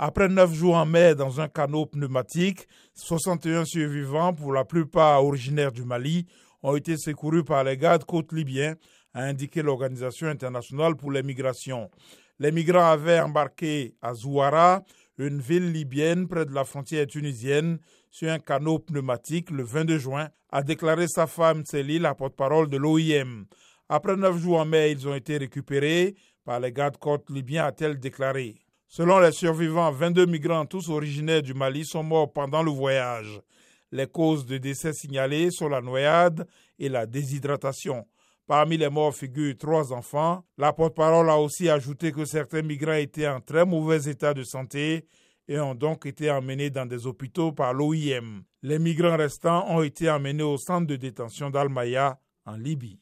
Après neuf jours en mer dans un canot pneumatique, 61 survivants, pour la plupart originaires du Mali, ont été secourus par les gardes côtes libyens, a indiqué l'Organisation internationale pour les migrations. Les migrants avaient embarqué à Zouara, une ville libyenne près de la frontière tunisienne, sur un canot pneumatique le 22 juin, a déclaré sa femme Céline, la porte-parole de l'OIM. Après neuf jours en mer, ils ont été récupérés par les gardes-côtes libyens, a-t-elle déclaré. Selon les survivants, 22 migrants, tous originaires du Mali, sont morts pendant le voyage. Les causes de décès signalées sont la noyade et la déshydratation. Parmi les morts figurent trois enfants. La porte-parole a aussi ajouté que certains migrants étaient en très mauvais état de santé et ont donc été emmenés dans des hôpitaux par l'OIM. Les migrants restants ont été emmenés au centre de détention d'Almaya en Libye.